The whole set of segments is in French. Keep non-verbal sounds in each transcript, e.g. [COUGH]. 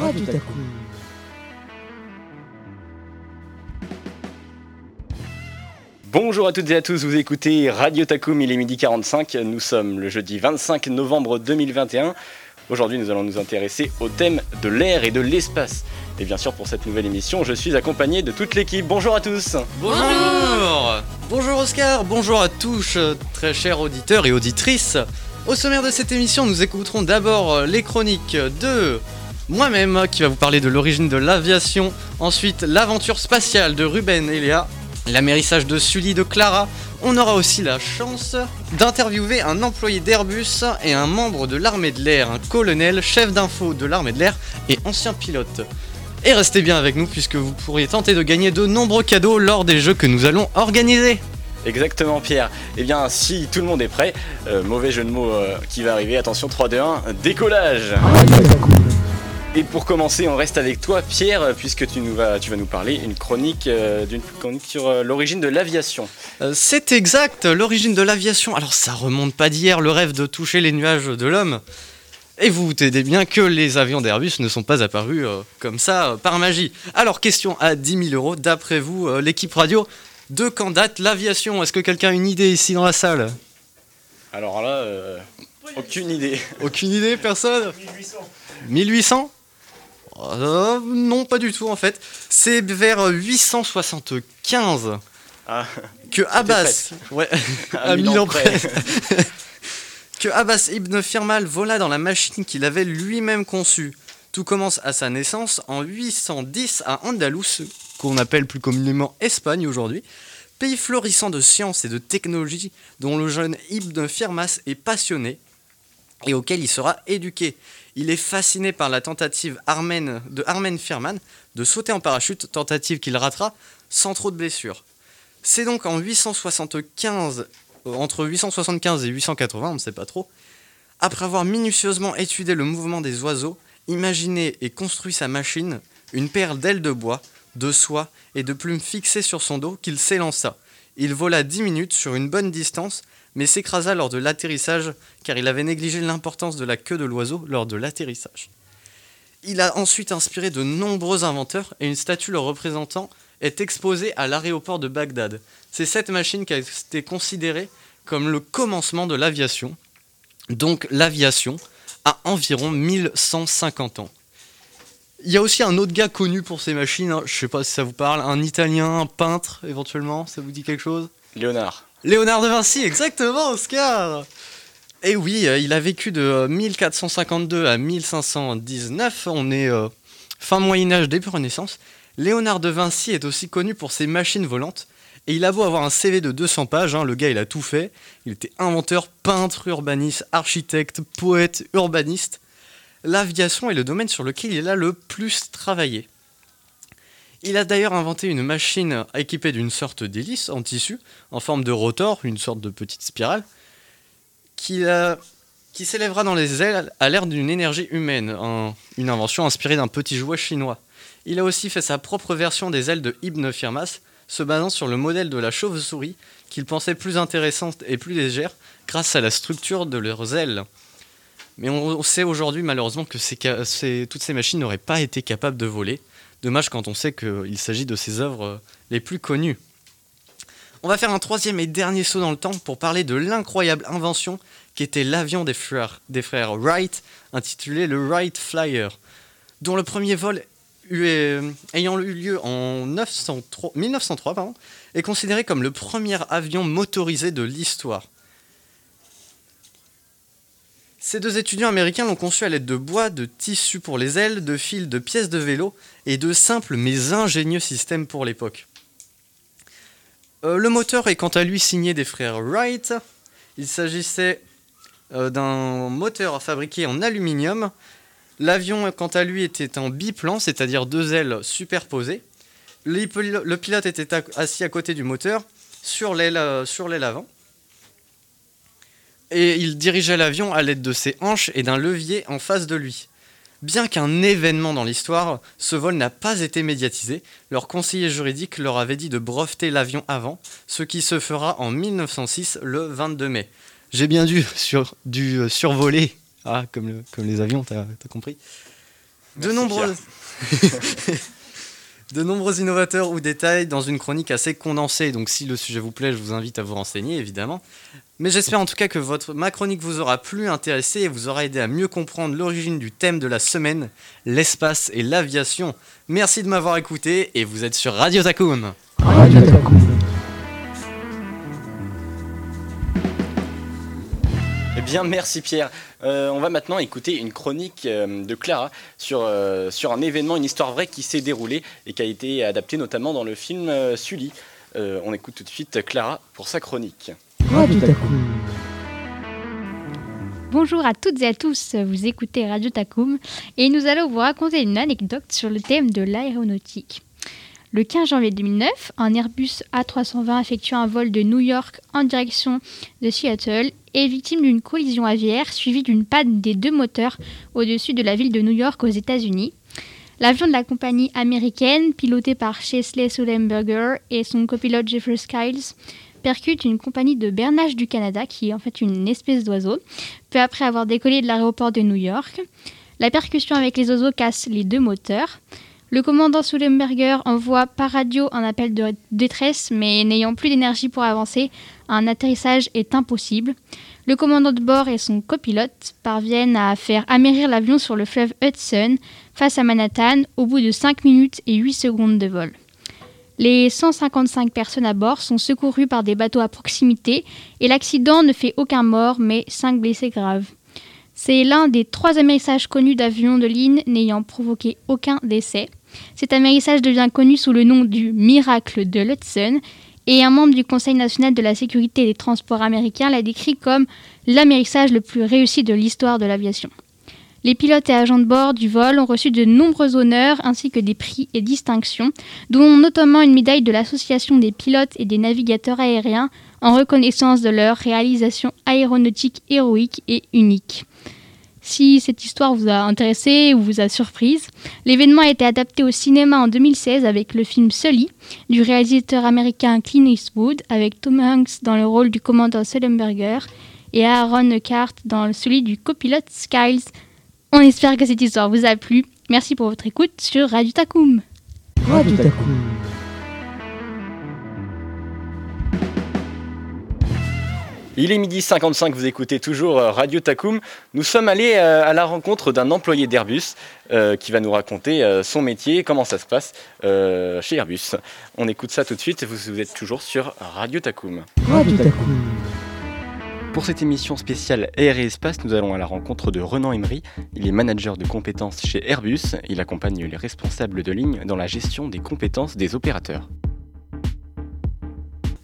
Radio Taku. Bonjour à toutes et à tous, vous écoutez Radio Takum, il est midi 45, nous sommes le jeudi 25 novembre 2021. Aujourd'hui nous allons nous intéresser au thème de l'air et de l'espace. Et bien sûr pour cette nouvelle émission, je suis accompagné de toute l'équipe. Bonjour à tous Bonjour Bonjour Oscar, bonjour à tous, euh, très chers auditeurs et auditrices. Au sommaire de cette émission, nous écouterons d'abord euh, les chroniques de moi-même qui va vous parler de l'origine de l'aviation, ensuite l'aventure spatiale de Ruben et Léa, l'amérissage de Sully de Clara. On aura aussi la chance d'interviewer un employé d'Airbus et un membre de l'armée de l'air, un colonel, chef d'info de l'armée de l'air et ancien pilote. Et restez bien avec nous puisque vous pourriez tenter de gagner de nombreux cadeaux lors des jeux que nous allons organiser. Exactement Pierre. Eh bien si tout le monde est prêt, euh, mauvais jeu de mots euh, qui va arriver, attention 3, 2, 1, décollage Et pour commencer, on reste avec toi Pierre, puisque tu, nous vas, tu vas nous parler une chronique, euh, d'une chronique sur euh, l'origine de l'aviation. Euh, C'est exact, l'origine de l'aviation. Alors ça remonte pas d'hier, le rêve de toucher les nuages de l'homme. Et vous vous tenez bien que les avions d'Airbus ne sont pas apparus euh, comme ça euh, par magie. Alors question à 10 000 euros, d'après vous, euh, l'équipe radio, de quand date l'aviation? Est-ce que quelqu'un a une idée ici dans la salle? Alors là, euh, aucune idée. Aucune idée, personne? 1800. 1800 Euh, Non, pas du tout en fait. C'est vers 875 Ah, que Abbas, ouais, [LAUGHS] à mille ans près, [LAUGHS] que Abbas ibn Firmal vola dans la machine qu'il avait lui-même conçue. Tout commence à sa naissance en 810 à Andalous, qu'on appelle plus communément Espagne aujourd'hui, pays florissant de science et de technologie dont le jeune Ibn Firmas est passionné et auquel il sera éduqué. Il est fasciné par la tentative de Armen Firman de sauter en parachute, tentative qu'il ratera sans trop de blessures. C'est donc en 875, euh, entre 875 et 880, on ne sait pas trop, après avoir minutieusement étudié le mouvement des oiseaux, imaginé et construit sa machine, une paire d'ailes de bois, de soie et de plumes fixées sur son dos, qu'il s'élança. Il vola 10 minutes sur une bonne distance, mais s'écrasa lors de l'atterrissage car il avait négligé l'importance de la queue de l'oiseau lors de l'atterrissage. Il a ensuite inspiré de nombreux inventeurs et une statue le représentant est exposée à l'aéroport de Bagdad. C'est cette machine qui a été considérée comme le commencement de l'aviation, donc l'aviation, à environ 1150 ans. Il y a aussi un autre gars connu pour ces machines, hein, je sais pas si ça vous parle, un italien, un peintre éventuellement, ça vous dit quelque chose? Léonard. Léonard de Vinci, exactement, Oscar Et oui, euh, il a vécu de euh, 1452 à 1519, on est euh, fin Moyen-Âge, début Renaissance. Léonard de Vinci est aussi connu pour ses machines volantes, et il a beau avoir un CV de 200 pages, hein, le gars il a tout fait. Il était inventeur, peintre, urbaniste, architecte, poète, urbaniste. L'aviation est le domaine sur lequel il a le plus travaillé. Il a d'ailleurs inventé une machine équipée d'une sorte d'hélice en tissu, en forme de rotor, une sorte de petite spirale, qui, s'élèvera dans les ailes à l'air d'une énergie humaine, un- une invention inspirée d'un petit jouet chinois. Il a aussi fait sa propre version des ailes de Ibn Firmas, se basant sur le modèle de la chauve-souris qu'il pensait plus intéressante et plus légère grâce à la structure de leurs ailes. Mais on sait aujourd'hui malheureusement que toutes ces machines n'auraient pas été capables de voler. Dommage quand on sait qu'il s'agit de ses œuvres euh, les plus connues. On va faire un troisième et dernier saut dans le temps pour parler de l'incroyable invention qui était l'avion des frères, Wright, intitulé le Wright Flyer, dont le premier vol eu- euh, ayant eu lieu en 903 1903 pardon, est considéré comme le premier avion motorisé de l'histoire. Ces deux étudiants américains l'ont conçu à l'aide de bois, de tissus pour les ailes, de fils, de pièces de vélo et de simples mais ingénieux systèmes pour l'époque. Euh, le moteur est quant à lui signé des frères Wright. Il s'agissait euh, d'un moteur fabriqué en aluminium. L'avion, quant à lui, était en biplan, c'est-à-dire deux ailes superposées. Le pil- le pilote était assis à côté du moteur, sur l'aile euh, sur l'aile avant. Et il dirigeait l'avion à l'aide de ses hanches et d'un levier en face de lui. Bien qu'un événement dans l'histoire, ce vol n'a pas été médiatisé, leur conseiller juridique leur avait dit de breveter l'avion avant, ce qui se fera en 1906, le 22 mai. J'ai bien dû, [LAUGHS] sur, euh, survoler, ah, comme, le- comme les avions, t'as as compris. De nombreux... [LAUGHS] de nombreux innovateurs ou détails dans une chronique assez condensée. Donc si le sujet vous plaît, je vous invite à vous renseigner, évidemment. Mais j'espère en tout cas que votre, ma chronique vous aura plus intéressé et vous aura aidé à mieux comprendre l'origine du thème de la semaine, l'espace et l'aviation. Merci de m'avoir écouté et vous êtes sur Radio Eh bien, merci Pierre. Euh, on va maintenant écouter une chronique euh, de Clara sur, euh, sur un événement, une histoire vraie qui s'est déroulée et qui a été adaptée notamment dans le film Sully. on écoute tout de suite Clara pour sa chronique. Radio Bonjour à toutes et à tous, vous écoutez Radio Takum et nous allons vous raconter une anecdote sur le thème de l'aéronautique. Le 15 janvier 2009, un Airbus A320 effectuant un vol de New York en direction de Seattle est victime d'une collision aviaire suivie d'une panne des deux moteurs au-dessus de la ville de New York aux États-Unis. L'avion de la compagnie américaine, piloté par Chesley Sullenberger et son copilote Jeffrey Skiles, percute une compagnie de bernage du Canada, qui est en fait une espèce d'oiseau, peu après avoir décollé de l'aéroport de New York. La percussion avec les oiseaux casse les deux moteurs. Le commandant Sullenberger envoie par radio un appel de détresse, mais n'ayant plus d'énergie pour avancer, un atterrissage est impossible. Le commandant de bord et son copilote parviennent à faire amérir l'avion sur le fleuve Hudson face à Manhattan au bout de 5 minutes et 8 secondes de vol. Les 155 personnes à bord sont secourues par des bateaux à proximité et l'accident ne fait aucun mort mais 5 blessés graves. C'est l'un des trois amérissages connus d'avions de ligne n'ayant provoqué aucun décès. Cet amérissage devient connu sous le nom du miracle de l'Hudson et un membre du Conseil national de la sécurité des transports américains l'a décrit comme l'amérissage le plus réussi de l'histoire de l'aviation. Les pilotes et agents de bord du vol ont reçu de nombreux honneurs ainsi que des prix et distinctions, dont notamment une médaille de l'Association des pilotes et des navigateurs aériens en reconnaissance de leur réalisation aéronautique héroïque et unique. Si cette histoire vous a intéressé ou vous a surprise, l'événement a été adapté au cinéma en 2016 avec le film Sully du réalisateur américain Clint Eastwood avec Tom Hanks dans le rôle du commandant Sullenberger et Aaron Eckhart dans celui du copilote Skiles. On espère que cette histoire vous a plu. Merci pour votre écoute sur Radio Takum. Radio Takum. Il est midi 55, vous écoutez toujours euh, Radio Takum. Nous sommes allés euh, à la rencontre d'un employé d'Airbus euh, qui va nous raconter son métier, comment ça se passe chez Airbus. On écoute ça tout de suite, vous, vous êtes toujours sur Radio Takum. Radio Takum. Pour cette émission spéciale Air et Espace, nous allons à la rencontre de Renan Emery. Il est manager de compétences chez Airbus. Il accompagne les responsables de ligne dans la gestion des compétences des opérateurs.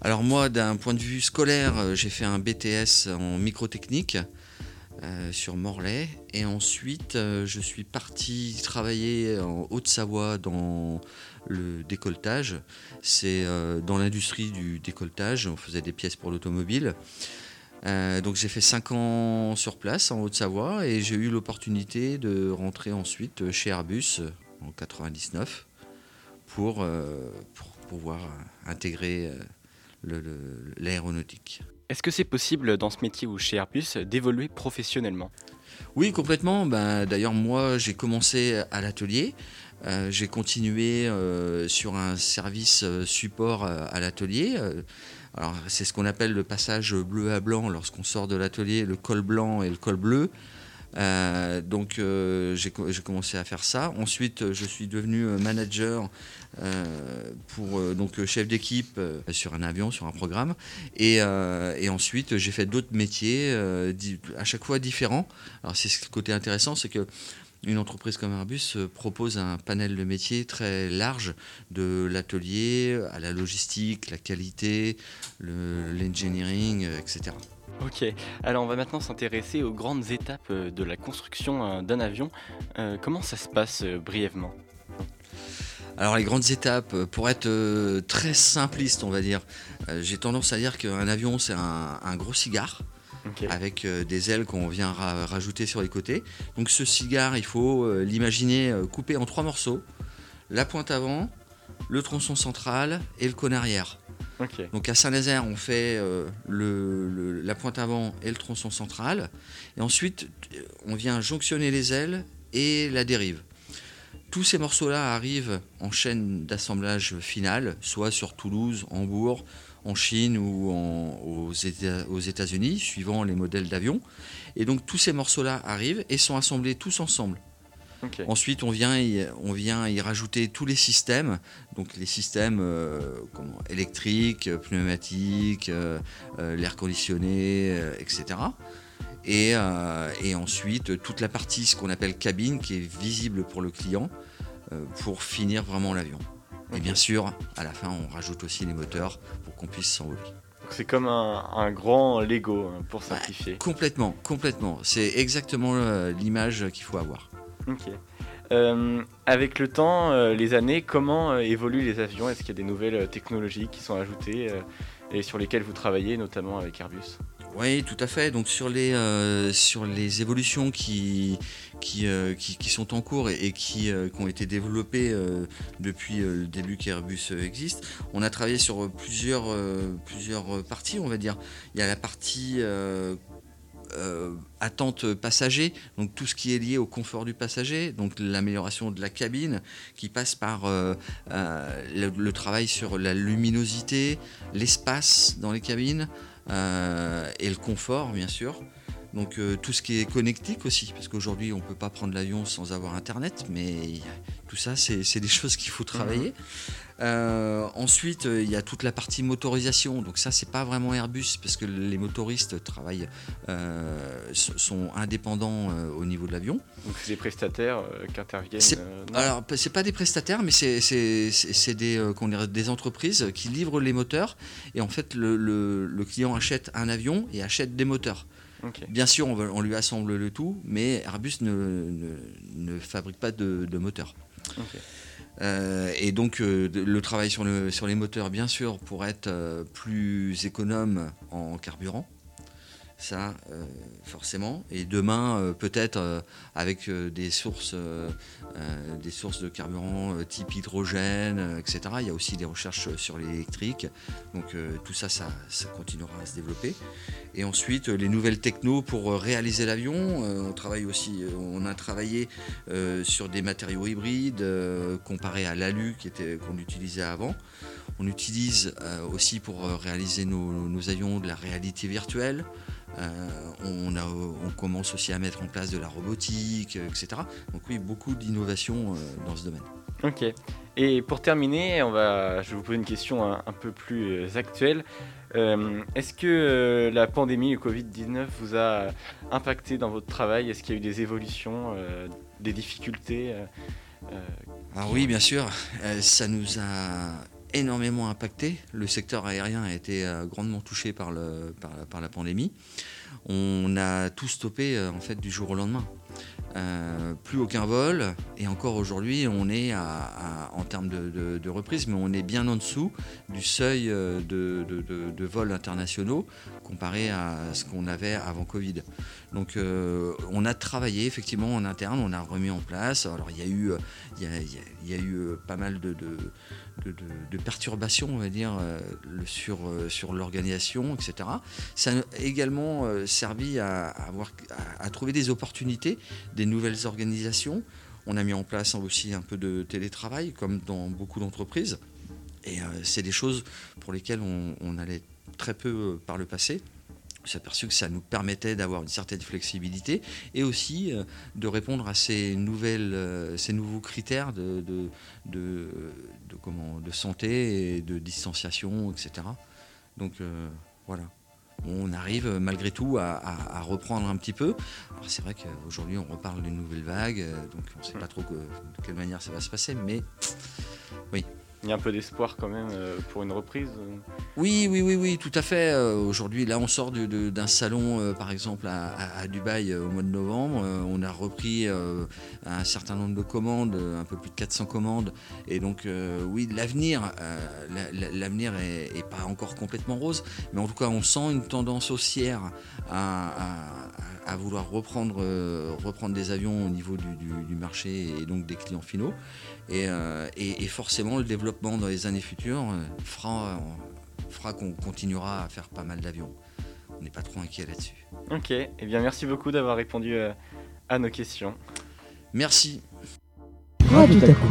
Alors moi, d'un point de vue scolaire, euh, j'ai fait un BTS en microtechnique euh, sur Morlaix. Et ensuite, euh, je suis parti travailler en Haute-Savoie dans le décolletage. C'est dans l'industrie du décolletage. On faisait des pièces pour l'automobile. donc j'ai fait 5 ans sur place en Haute-Savoie et j'ai eu l'opportunité de rentrer ensuite chez Airbus en 99 pour, pour pouvoir intégrer l'aéronautique. Est-ce que c'est possible dans ce métier ou chez Airbus d'évoluer professionnellement? Oui, complètement. Ben, D'ailleurs, moi, j'ai commencé à l'atelier. Euh, j'ai continué euh, sur un service euh, support à l'atelier. alors, c'est ce qu'on appelle le passage bleu à blanc lorsqu'on sort de l'atelier, le col blanc et le col bleu. Euh, donc euh, j'ai commencé à faire ça. Ensuite, je suis devenu euh, manager pour donc chef d'équipe sur un avion, sur un programme. Et, ensuite, j'ai fait d'autres métiers, à chaque fois différents. Alors c'est ce côté intéressant, c'est que une entreprise comme Airbus propose un panel de métiers très large, de l'atelier à la logistique, la qualité, l'engineering, etc. Ok, alors on va maintenant s'intéresser aux grandes étapes euh, de la construction euh, d'un avion. Euh, comment ça se passe brièvement? Alors les grandes étapes, pour être très simpliste on va dire, j'ai tendance à dire qu'un avion c'est un, gros cigare. avec des ailes qu'on vient rajouter sur les côtés. Donc ce cigare, il faut l'imaginer coupé en trois morceaux. La pointe avant, le tronçon central et le cône arrière. Donc à Saint-Nazaire, on fait euh, la pointe avant et le tronçon central. Et ensuite, on vient jonctionner les ailes et la dérive. tous ces morceaux-là arrivent en chaîne d'assemblage finale, soit sur Toulouse, Hambourg, en Chine ou aux, États-Unis, suivant les modèles d'avions. Et donc tous ces morceaux-là arrivent et sont assemblés tous ensemble. Ensuite, on vient, y, on vient y rajouter tous les systèmes, donc les systèmes euh, électriques, pneumatiques, euh, euh, l'air conditionné, etc. Et, et, ensuite, toute la partie, ce qu'on appelle cabine, qui est visible pour le client, pour finir vraiment l'avion. Et bien sûr, à la fin, on rajoute aussi les moteurs pour qu'on puisse s'envoler. C'est comme un, grand Lego hein, pour simplifier. complètement, complètement. C'est exactement l'image qu'il faut avoir. Ok. Euh, avec le temps, euh, les années, comment évoluent les avions? Est-ce qu'il y a des nouvelles technologies qui sont ajoutées et sur lesquelles vous travaillez, notamment avec Airbus? Oui, tout à fait. Donc sur les, euh, sur les évolutions qui, qui, euh, qui, sont en cours et, qui, euh, qui, ont été développées depuis le début qu'Airbus existe, on a travaillé sur plusieurs, plusieurs parties, on va dire. Il y a la partie attente passager, donc tout ce qui est lié au confort du passager, donc l'amélioration de la cabine, qui passe par le, travail sur la luminosité, l'espace dans les cabines, euh, et le confort, bien sûr. Donc euh, tout ce qui est connectique aussi, parce qu'aujourd'hui on ne peut pas prendre l'avion sans avoir Internet, mais tout ça c'est des [LAUGHS] choses qu'il faut travailler. Mhm. Euh, ensuite il y a toute la partie motorisation, donc ça c'est pas vraiment Airbus, parce que les motoristes travaillent, sont indépendants au niveau de l'avion. Donc c'est des prestataires qui interviennent Alors c'est pas des prestataires, mais c'est des, des entreprises qui livrent les moteurs, et en fait le, le client achète un avion et achète des moteurs. Bien sûr, on, lui assemble le tout, mais Airbus ne, fabrique pas de, moteur. Euh, et donc euh, le travail sur, les moteurs, bien sûr, pour être euh, plus économe en carburant ça forcément. Et demain, peut-être avec des sources, des sources de carburant type hydrogène, etc. Il y a aussi des recherches sur l'électrique. Donc tout ça, ça, continuera à se développer. Et ensuite, les nouvelles technos pour réaliser l'avion. on travaille aussi, on a travaillé sur des matériaux hybrides comparés à l'alu qu'on utilisait avant. On utilise aussi pour réaliser nos avions de la réalité virtuelle. Euh, on, on, commence aussi à mettre en place de la robotique, euh, etc. Donc oui, beaucoup d'innovations euh, dans ce domaine. Ok. Et pour terminer, on va, je vais vous poser une question un, peu plus actuelle. Est-ce que la pandémie, le Covid-19, vous a impacté dans votre travail? Est-ce qu'il y a eu des évolutions, des difficultés Ah oui, bien sûr. ça nous a énormément impacté. Le secteur aérien a été euh, grandement touché par, la pandémie. On a tout stoppé euh, en fait du jour au lendemain. Euh, plus aucun vol. Et encore aujourd'hui, on est en termes de, reprise, mais on est bien en dessous du seuil de, de vols internationaux comparé à ce qu'on avait avant Covid. Donc on a travaillé effectivement en interne, on a remis en place. Alors il y a eu, il y a, eu pas mal de, perturbations, on va dire, euh, sur, euh, l'organisation, etc. Ça a également euh, servi à, trouver des opportunités, des nouvelles organisations. On a mis en place aussi un peu de télétravail, comme dans beaucoup d'entreprises. Et c'est des choses pour lesquelles on allait très peu par le passé s'est aperçu que ça nous permettait d'avoir une certaine flexibilité et aussi euh, de répondre à ces, nouvelles, euh, ces nouveaux critères de, comment, de santé et de distanciation, etc. Donc euh, voilà. On arrive malgré tout à, reprendre un petit peu. C'est vrai qu'aujourd'hui on reparle d'une nouvelle vague, donc on ne sait pas trop de quelle manière ça va se passer, mais oui, il y a un peu d'espoir quand même euh, pour une reprise Oui, oui, oui, oui, tout à fait. Euh, aujourd'hui, là, on sort d'un salon, euh, par exemple, à, Dubaï au mois de novembre. on a repris un certain nombre de commandes, un peu plus de 400 commandes. Et donc, oui, l'avenir, l'avenir est, pas encore complètement rose, mais en tout cas, on sent une tendance haussière à, vouloir reprendre, des avions au niveau du marché et donc des clients finaux. Euh, et, forcément, le développement dans les années futures euh, fera, fera qu'on continuera à faire pas mal d'avions. On n'est pas trop inquiet là-dessus. Ok, et eh bien merci beaucoup d'avoir répondu euh, à nos questions. Merci. Radio Taku.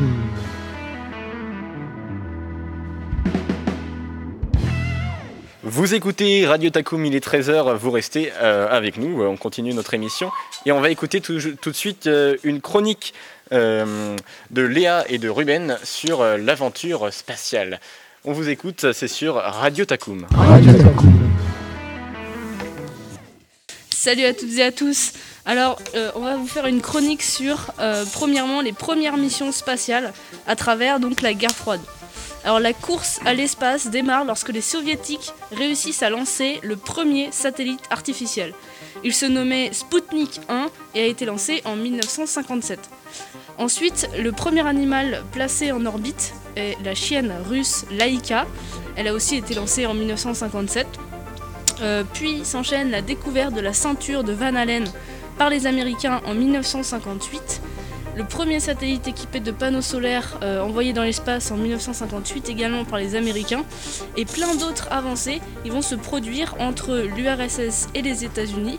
Vous écoutez Radio Takum, il est 13h, vous restez euh, avec nous, on continue notre émission et on va écouter tout, tout de suite euh, une chronique euh, de Léa et de Ruben sur euh, l'aventure spatiale. On vous écoute, c'est sur Radio Takum. Radio Taku. Salut à toutes et à tous. Alors, euh, on va vous faire une chronique sur, euh, premièrement, les premières missions spatiales à travers donc la guerre froide. Alors, la course à l'espace démarre lorsque les soviétiques réussissent à lancer le premier satellite artificiel. Il se nommait Sputnik 1 et a été lancé en 1957. Ensuite, le premier animal placé en orbite est la chienne russe Laika. Elle a aussi été lancée en 1957. Euh, puis s'enchaîne la découverte de la ceinture de Van Allen par les Américains en 1958. Le premier satellite équipé de panneaux solaires euh, envoyé dans l'espace en 1958 également par les Américains. Et plein d'autres avancées qui vont se produire entre l'URSS et les États-Unis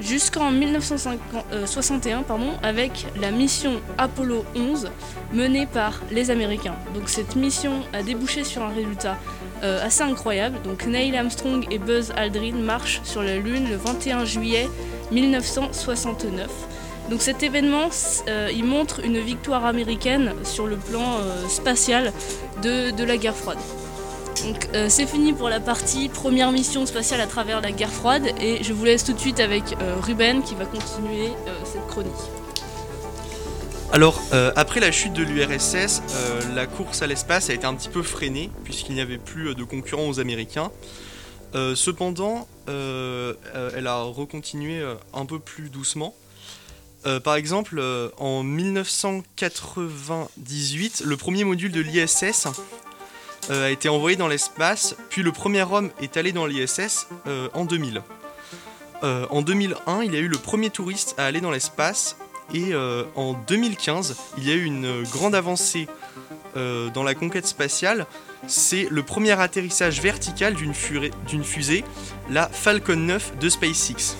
jusqu'en 1961 pardon, avec la mission Apollo 11 menée par les Américains. Donc cette mission a débouché sur un résultat euh, assez incroyable. Donc Neil Armstrong et Buzz Aldrin marchent sur la Lune le 21 juillet 1969. Donc cet événement, euh, il montre une victoire américaine sur le plan euh, spatial de, la guerre froide. Donc euh, c'est fini pour la partie première mission spatiale à travers la guerre froide et je vous laisse tout de suite avec Ruben qui va continuer cette chronique. Alors, après la chute de l'URSS, la course à l'espace a été un petit peu freinée, puisqu'il n'y avait plus de concurrents aux Américains. Cependant, elle a recontinué un peu plus doucement. Euh, par exemple, euh, en 1998, le premier module de l'ISS euh, a été envoyé dans l'espace, puis le premier homme est allé dans l'ISS en 2000. Euh, en 2001, il y a eu le premier touriste à aller dans l'espace, et en 2015, il y a eu une grande avancée dans la conquête spatiale. C'est le premier atterrissage vertical d'une fusée, la Falcon 9 de SpaceX.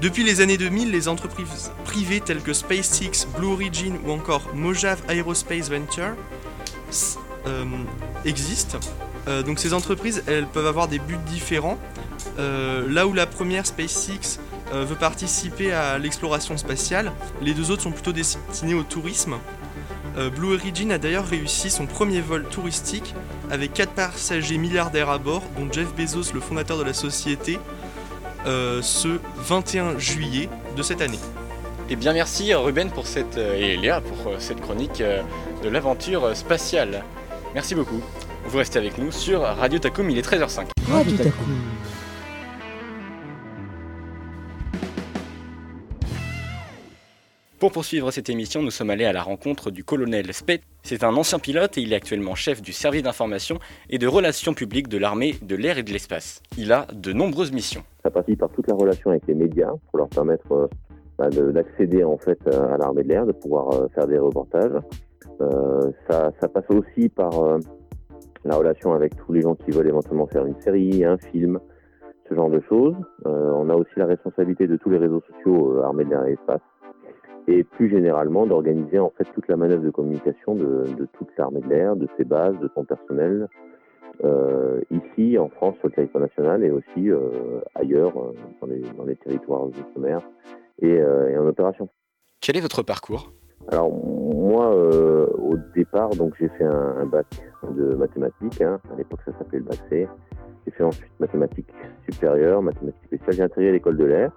Depuis les années 2000, les entreprises privées telles que SpaceX, Blue Origin ou encore Mojave Aerospace Venture euh, existent. Euh, donc ces entreprises, elles peuvent avoir des buts différents. Euh, là où la première SpaceX veut participer à l'exploration spatiale, les deux autres sont plutôt destinés au tourisme. Blue Origin a d'ailleurs réussi son premier vol touristique avec 4 passagers milliardaires à bord, dont Jeff Bezos, le fondateur de la société, euh, ce 21 juillet de cette année. Et bien merci Ruben pour cette, euh, et Léa pour euh, cette chronique de l'aventure spatiale. Merci beaucoup. Vous restez avec nous sur Radio Takum, il est 13h05. Radio Taku. Pour poursuivre cette émission, nous sommes allés à la rencontre du colonel Spet. C'est un ancien pilote et il est actuellement chef du service d'information et de relations publiques de l'armée de l'air et de l'espace. Il a de nombreuses missions. Ça passe par toute la relation avec les médias pour leur permettre euh, bah, de- d'accéder en fait euh, à l'armée de l'air, de pouvoir euh, faire des reportages. Ça, passe aussi par la relation avec tous les gens qui veulent éventuellement faire une série, un film, ce genre de choses. On a aussi la responsabilité de tous les réseaux sociaux armée de l'air et espace. Et plus généralement d'organiser en fait toute la manœuvre de communication de, de toute l'armée de l'air, de ses bases, de son personnel, euh, ici en France sur le territoire national et aussi euh, ailleurs euh, dans, les, dans les territoires d'outre-mer et, euh, et en opération. Quel est votre parcours? Alors moi euh, au départ donc j'ai fait un, un bac de mathématiques, hein. à l'époque ça s'appelait le bac C. J'ai fait ensuite mathématiques supérieures, mathématiques spéciales, j'ai intégré l'école de l'air.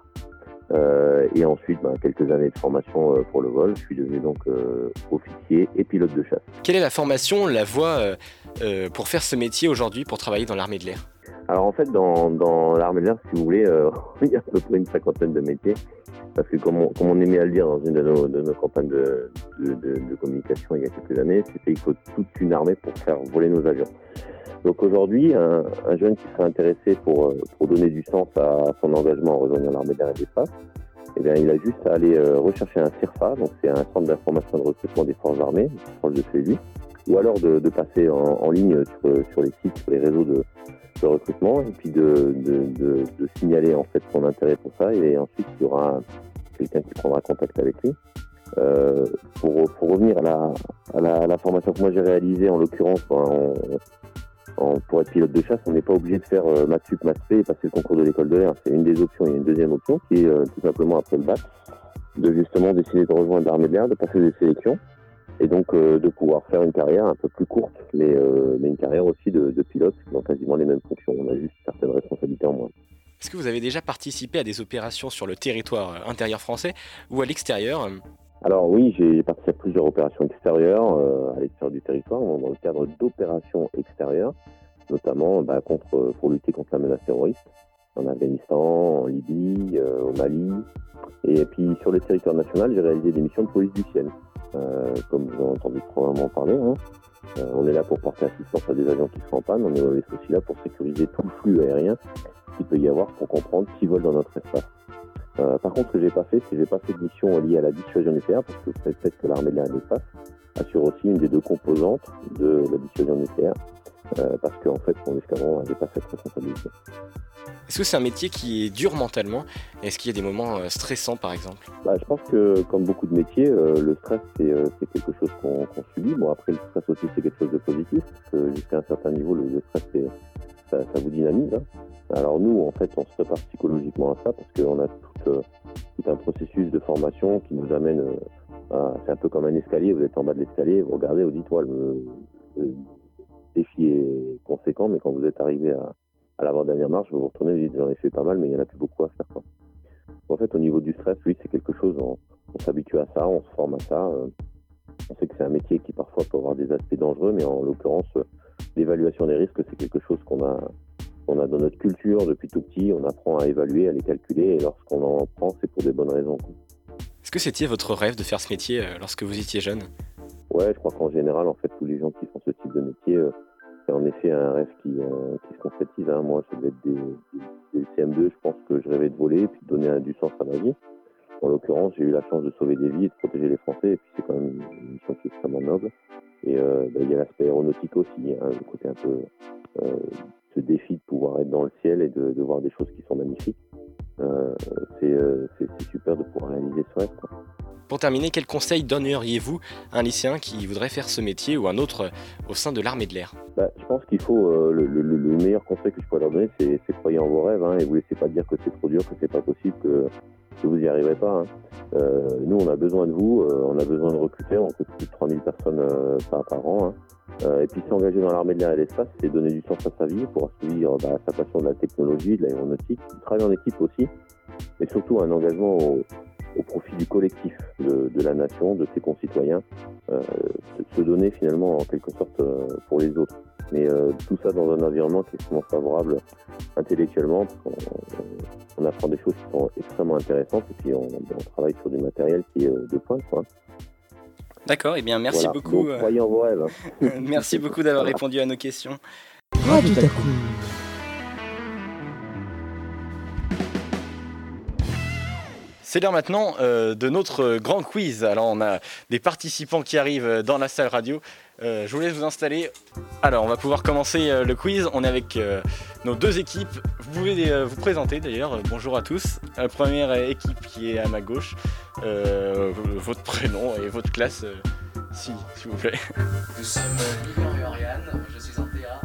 Euh, et ensuite, ben, quelques années de formation euh, pour le vol. Je suis devenu donc euh, officier et pilote de chasse. Quelle est la formation, la voie euh, euh, pour faire ce métier aujourd'hui, pour travailler dans l'armée de l'air? Alors en fait, dans, dans l'armée de l'air, si vous voulez, euh, [LAUGHS] il y a à peu près une cinquantaine de métiers. Parce que comme on, comme on aimait à le dire dans une de nos, de nos campagnes de, de, de- de communication il y a quelques années, c'était qu'il faut toute une armée pour faire voler nos avions. Donc aujourd'hui, un, un jeune qui serait intéressé pour, euh, pour donner du sens à son engagement en rejoignant l'armée de l'air et de l'espace, eh bien, il a juste à aller euh, rechercher un CIRFA, donc c'est un centre d'information de recrutement des forces armées, proche de chez lui, ou alors de, passer en, ligne sur, sur les sites, sur les réseaux de, recrutement, et puis de, signaler en fait son intérêt pour ça, et ensuite il y aura quelqu'un qui prendra contact avec lui. Euh, pour, revenir à la, formation que moi j'ai réalisée, en l'occurrence, en, pour être pilote de chasse, on n'est pas obligé de faire euh, maths sup, et passer le concours de l'école de l'air. C'est une des options. Il y a une deuxième option qui est euh, tout simplement après le bac, de justement décider de rejoindre l'armée de l'air, de passer des sélections et donc euh, de pouvoir faire une carrière un peu plus courte, mais, euh, mais une carrière aussi de, de pilote dans quasiment les mêmes fonctions. On a juste certaines responsabilités en moins. Est-ce que vous avez déjà participé à des opérations sur le territoire intérieur français ou à l'extérieur Alors oui, j'ai participé à plusieurs opérations extérieures euh, à l'extérieur du territoire, dans le cadre d'opérations extérieures, notamment bah, contre, pour lutter contre la menace terroriste en Afghanistan, en Libye, euh, au Mali. Et puis sur le territoire national, j'ai réalisé des missions de police du ciel. Euh, comme vous avez entendu probablement parler, hein. Euh, on est là pour porter assistance à des avions qui sont en on est aussi là pour sécuriser tout le flux aérien qu'il peut y avoir pour comprendre qui vole dans notre espace. Euh, par contre, ce que j'ai pas fait, c'est que j'ai pas fait de mission liée à la dissuasion nucléaire, parce que peut-être que l'armée de l'air l'espace assure aussi une des deux composantes de la dissuasion nucléaire, euh, parce qu'en fait, mon escadron n'avait pas cette responsabilité. Est-ce que c'est un métier qui est dur mentalement? Est-ce qu'il y a des moments euh, stressants par exemple? Bah, je pense que, comme beaucoup de métiers, le stress, c'est quelque chose qu'on subit. Bon, après, le stress aussi, c'est quelque chose de positif, parce que jusqu'à un certain niveau, le, le stress, c'est- ça, vous dynamise. hein. Alors nous, en fait, on se prépare psychologiquement à ça, parce qu'on a tout, euh, tout un processus de formation qui nous amène euh. C'est un peu comme un escalier, vous êtes en bas de l'escalier, vous regardez, vous dites, ouais, le, défi est conséquent, mais quand vous êtes arrivé à, à l'avant-dernière marche, vous vous retournez, vous dites, j'en ai fait pas mal, mais il y en a plus beaucoup à faire. En fait, au niveau du stress, oui, c'est quelque chose, on, s'habitue à ça, on se forme à ça. euh, on sait que c'est un métier qui parfois peut avoir des aspects dangereux, mais en l'occurrence, l'évaluation des risques, c'est quelque chose qu'on a, qu'on a dans notre culture depuis tout petit. On apprend à évaluer, à les calculer, et lorsqu'on en prend, c'est pour des bonnes raisons. Est-ce que c'était votre rêve de faire ce métier euh, lorsque vous étiez jeune? Ouais, je crois qu'en général, en fait, tous les gens qui font ce type de métier, euh, c'est en effet un rêve qui, euh, qui se concrétise. hein. Moi, ça devait être des, des- des CM2, je pense que je rêvais de voler et puis de donner un- du sens à ma vie. En l'occurrence, j'ai eu la chance de sauver des vies et de protéger les Français, et puis c'est quand même une mission qui est extrêmement noble. Et euh, bah, il y a l'aspect aéronautique aussi, hein, le côté un peu euh, ce défi de pouvoir être dans le ciel et de, de voir des choses qui sont magnifiques. Euh, c'est super de pouvoir réaliser ce rêve. Pour terminer, quel conseil donneriez-vous à un lycéen qui voudrait faire ce métier ou un autre au sein de l'armée de l'air? Bah, je pense qu'il faut le, le- le- le meilleur conseil que je pourrais leur donner, c'est c'est croyez en vos rêves hein, et vous laissez pas dire que c'est trop dur, que c'est pas possible, que, que vous y arriverez pas. hein. Euh, nous, on a besoin de vous, euh, on a besoin de recruter, on recrute plus de 3000 personnes euh, par, an. hein. Et puis s'engager dans l'armée de l'air et de l'espace, c'est donner du sens à sa vie pour assouvir bah, sa passion de la technologie, de l'aéronautique, du travail en équipe aussi, et surtout un engagement au, profit du collectif, de, la nation, de ses concitoyens, se- donner finalement en quelque sorte pour les autres. Mais euh, tout ça dans un environnement qui est extrêmement favorable intellectuellement, parce qu'on on apprend des choses qui sont extrêmement intéressantes et puis on, on travaille sur du matériel qui est euh, de pointe. Quoi. D'accord, et bien merci Voilà. beaucoup. Donc, euh, croyez en vos rêves. [LAUGHS] merci beaucoup d'avoir répondu à nos questions. Radio Taku. C'est l'heure maintenant euh, de notre grand quiz. Alors on a des participants qui arrivent dans la salle radio. Euh, je vous laisse vous installer. Alors on va pouvoir commencer euh, le quiz. On est avec euh, nos deux équipes. Vous pouvez euh, vous présenter d'ailleurs. Euh, Bonjour à tous. La première équipe qui est à ma gauche. Euh, votre prénom et votre classe, euh, si, s'il vous plaît. [LAUGHS] Nous sommes Mignon et Oriane, je suis en TA.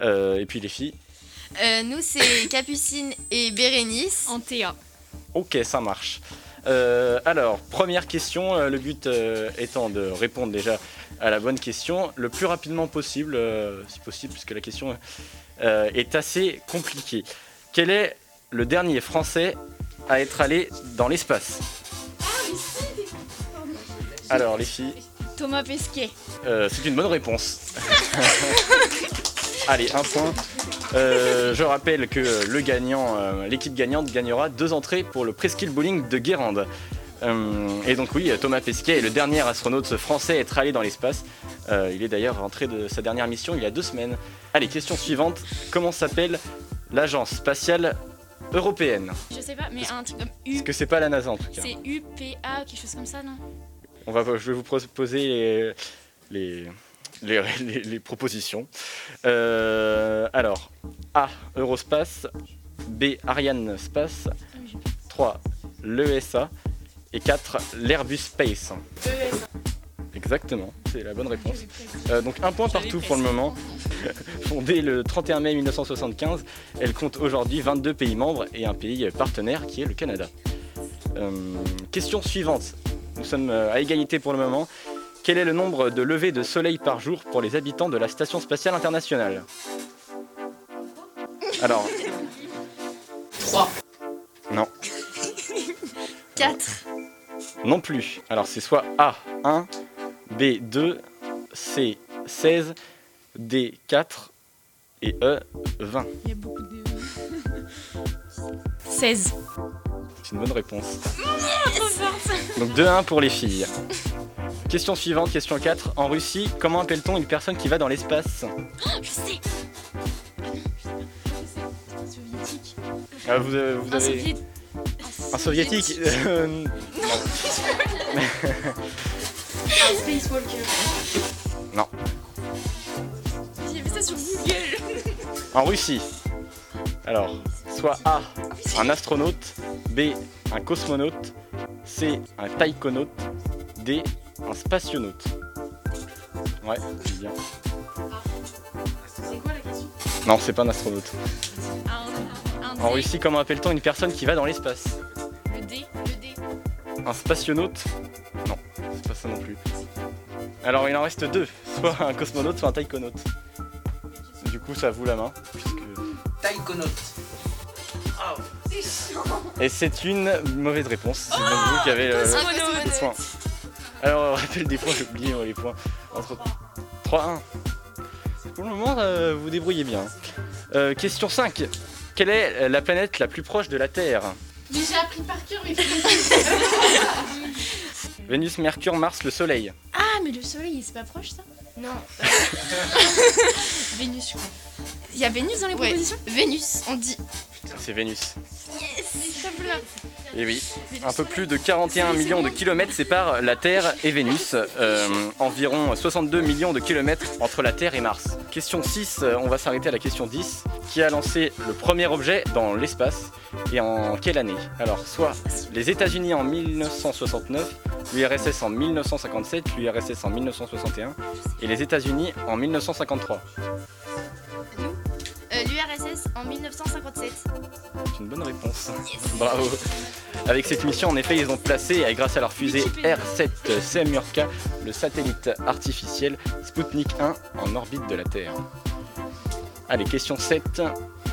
Euh, et puis les filles. Euh, nous, c'est Capucine et Bérénice. En TA. Ok, ça marche. Euh, alors, première question, euh, le but euh, étant de répondre déjà à la bonne question le plus rapidement possible, si possible, puisque la question est assez compliquée. Quel est le dernier Français à être allé dans l'espace? Alors, les filles, Thomas Pesquet. c'est une bonne réponse. [LAUGHS] Allez, un point. Euh, je rappelle que le gagnant, euh, l'équipe gagnante gagnera deux entrées pour le Presqu'île Bowling de Guérande. Euh, et donc oui, Thomas Pesquet est le dernier astronaute français à être allé dans l'espace. Il est d'ailleurs rentré de sa dernière mission il y a deux semaines. Allez, question suivante. Comment s'appelle l'agence spatiale européenne Je sais pas, mais un truc comme U. Parce que c'est pas la NASA en tout cas. C'est UPA, quelque chose comme ça, non? On va, je vais vous proposer les, les, [LAUGHS] les- propositions. Euh, alors, A. Eurospace. B. Ariane Space. 3. L'ESA. Et 4, l'Airbus Space. Exactement, c'est la bonne réponse. Euh, donc un point partout pour le moment. [LAUGHS] Fondée le 31 mai 1975, elle compte aujourd'hui 22 pays membres et un pays partenaire qui est le Canada. Euh, question suivante. Nous sommes à égalité pour le moment. Quel est le nombre de levées de soleil par jour pour les habitants de la Station spatiale internationale Alors, 3. non, 4. non plus. Alors c'est soit A 1, B 2, C 16, D 4 et E 20. Il y a beaucoup de. 16. C'est une bonne réponse. Donc 2-1 pour les filles. Question suivante, question 4. En Russie, comment appelle-t-on une personne qui va dans l'espace? Je sais. Soviétique. Ah, vous, avez- vous Un avez soviétique. un soviétique? non. [LAUGHS] Un Spacewalker. Non. J'ai vu ça sur Google. En Russie. Alors, soit A, un astronaute, B, un cosmonaute, C, un taïkonaute, D, un spationaute. Ouais, c'est bien. C'est quoi la question? Non, c'est pas un astronaute. Un, un En. Russie, comment appelle-t-on une personne qui va dans l'espace? Le D. Le D. Un spationaute? Non, c'est pas ça non plus. Alors il en reste deux, soit un cosmonaute, soit un taïkonaute. Du coup, ça vous la main. Puisque... Taïkonaute. Et c'est une mauvaise réponse. C'est vous qui avez euh, Un le cosmonaute. point. Alors, on rappelle des points, j'ai oublié moi, les points. Entre 3-1. Pour le moment, euh, vous débrouillez bien. Euh, question 5. Quelle est la planète la plus proche de la Terre? Mais j'ai appris par cœur, mais [LAUGHS] Vénus, Mercure, Mars, le Soleil. Ah, mais le soleil, c'est pas proche ça? Non. [LAUGHS] Vénus, je crois. Il y a Vénus dans les Ouais. propositions? Vénus, on dit. C'est Vénus. Yes. Et oui, un peu plus de 41 millions de kilomètres séparent la Terre et Vénus. Euh, environ 62 millions de kilomètres entre la Terre et Mars. Question 6, euh, on va s'arrêter à la question 10. Qui a lancé le premier objet dans l'espace et en quelle année? Alors, soit les États-Unis en 1969, l'URSS en 1957, l'URSS en 1961 et les États-Unis en 1953. En 1957. C'est une bonne réponse. [LAUGHS] Bravo. Avec cette mission, en effet, ils ont placé, grâce à leur fusée R7 Semurka, le satellite artificiel Sputnik 1 en orbite de la Terre. Allez, question 7.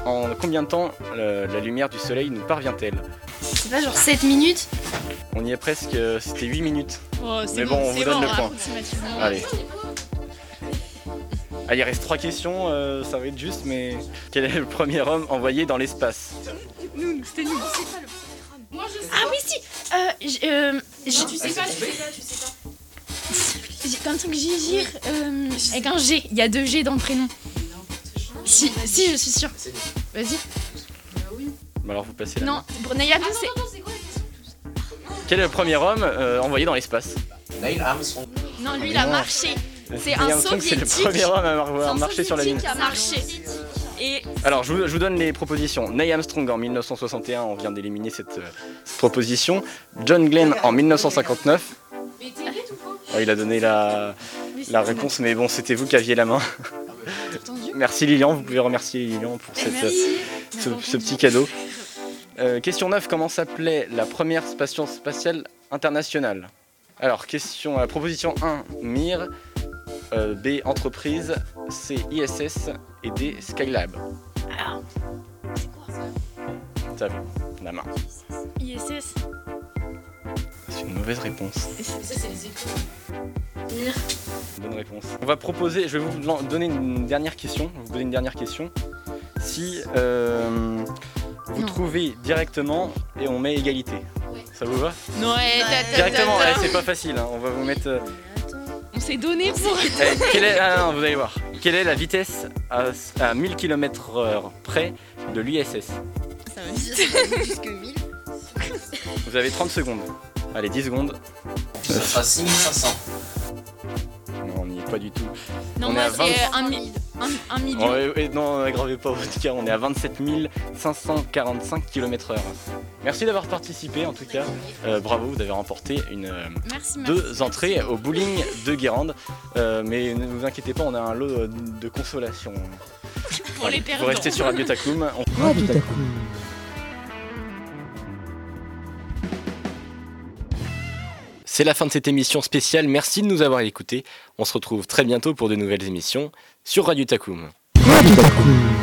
En combien de temps euh, la lumière du Soleil nous parvient-elle? C'est pas genre 7 minutes? On y est presque, euh, c'était 8 minutes. Oh, Mais bon, on vous donne le point. Allez. Ah, il reste 3 questions, euh, ça va être juste, mais quel est le premier homme envoyé dans l'espace Nous, c'était nous. Ah oui, si euh, j- euh, j- Tu sais pas, tu sais pas, tu sais pas. [LAUGHS] J'ai comme ça que euh, avec un G, il y a deux G dans le prénom. Si, si, je suis sûre. Vas-y. Bah alors vous passez la Non, main. Brunei Abdou, c'est. Quel est le premier homme euh, envoyé dans l'espace? Neil Armstrong. Non, lui, il a non. marché. C'est un C'est le premier homme à avoir marché sur la Lune. a marché. Et Alors, je vous, je vous donne les propositions. Neil Armstrong en 1961, on vient d'éliminer cette, euh, cette proposition. John Glenn en 1959. Mais t'es bête ou quoi Oh, il a donné la, la réponse, mais bon, c'était vous qui aviez la main. Merci Lilian, vous pouvez remercier Lilian pour cette, euh, ce, ce petit cadeau. Euh, question 9, comment s'appelait la première station spatiale internationale? Alors, question, euh, proposition 1, Mir, euh, B, entreprise, C, ISS et D, Skylab. Alors, Ça va, la main. ISS. C'est une mauvaise réponse. Ça, c'est les étoiles. Bonne réponse. On va proposer, je vais vous donner une dernière question, vous poser une dernière question. Si euh, vous Non. trouvez directement et on met égalité, ça vous va Ouais, ta, ta, Directement, ouais, c'est pas facile, hein, on va vous mettre... euh, On s'est donné pour. eh, quelle est, ah non, vous allez voir. Quelle est la vitesse à, à 1000 km/h près de l'ISS Ça va vite. Jusque 1000. Vous avez 30 secondes. Allez, 10 secondes. Ça sera 6500. Pas du tout. Non, On est moi, à 20. c'est un, mi- un, un million. Oh, et- et non, n'aggravez pas votre cas, on est à 27 545 km/h. Merci d'avoir participé en tout cas. Euh, bravo, vous avez remporté une, euh, merci. deux entrées au bowling de Guérande. Euh, mais ne vous inquiétez pas, on a un lot de consolation. [LAUGHS] Pour les Vous perdants. restez sur Radio Takoum. On- C'est la fin de cette émission spéciale. Merci de nous avoir écoutés. On se retrouve très bientôt pour de nouvelles émissions sur Radio Takoum. Radio Takoum.